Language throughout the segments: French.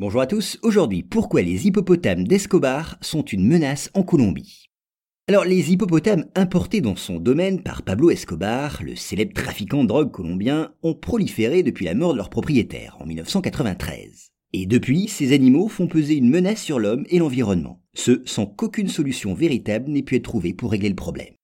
Bonjour à tous, aujourd'hui pourquoi les hippopotames d'Escobar sont une menace en Colombie? Alors les hippopotames importés dans son domaine par Pablo Escobar, le célèbre trafiquant de drogue colombien, ont proliféré depuis la mort de leur propriétaire en 1993. Et depuis, ces animaux font peser une menace sur l'homme et l'environnement, ce sans qu'aucune solution véritable n'ait pu être trouvée pour régler le problème.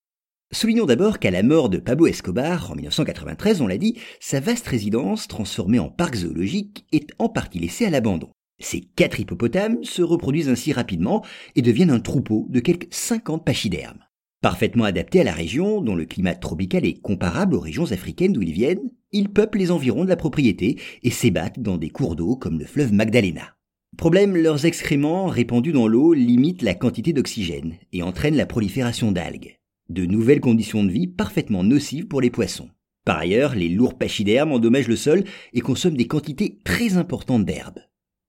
Soulignons d'abord qu'à la mort de Pablo Escobar en 1993, on l'a dit, sa vaste résidence, transformée en parc zoologique, est en partie laissée à l'abandon. Ces quatre hippopotames se reproduisent ainsi rapidement et deviennent un troupeau de quelques 50 pachydermes. Parfaitement adaptés à la région, dont le climat tropical est comparable aux régions africaines d'où ils viennent, ils peuplent les environs de la propriété et s'ébattent dans des cours d'eau comme le fleuve Magdalena. Problème, leurs excréments répandus dans l'eau limitent la quantité d'oxygène et entraînent la prolifération d'algues. De nouvelles conditions de vie parfaitement nocives pour les poissons. Par ailleurs, les lourds pachydermes endommagent le sol et consomment des quantités très importantes d'herbes.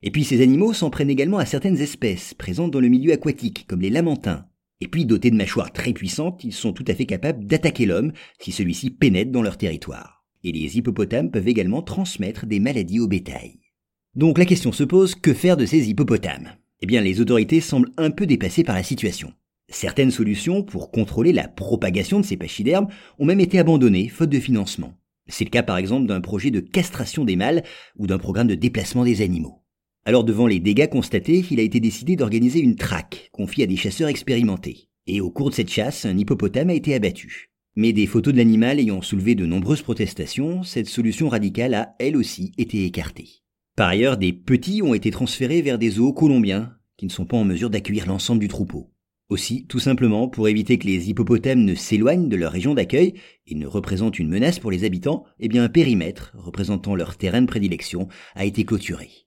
Et puis ces animaux s'en prennent également à certaines espèces présentes dans le milieu aquatique, comme les lamantins. Et puis dotés de mâchoires très puissantes, ils sont tout à fait capables d'attaquer l'homme si celui-ci pénètre dans leur territoire. Et les hippopotames peuvent également transmettre des maladies au bétail. Donc la question se pose, que faire de ces hippopotames? Eh bien les autorités semblent un peu dépassées par la situation. Certaines solutions pour contrôler la propagation de ces pachydermes ont même été abandonnées faute de financement. C'est le cas par exemple d'un projet de castration des mâles ou d'un programme de déplacement des animaux. Alors devant les dégâts constatés, il a été décidé d'organiser une traque confiée à des chasseurs expérimentés. Et au cours de cette chasse, un hippopotame a été abattu. Mais des photos de l'animal ayant soulevé de nombreuses protestations, cette solution radicale a, elle aussi, été écartée. Par ailleurs, des petits ont été transférés vers des zoos colombiens, qui ne sont pas en mesure d'accueillir l'ensemble du troupeau. Aussi, tout simplement, pour éviter que les hippopotames ne s'éloignent de leur région d'accueil et ne représentent une menace pour les habitants, eh bien un périmètre représentant leur terrain de prédilection a été clôturé.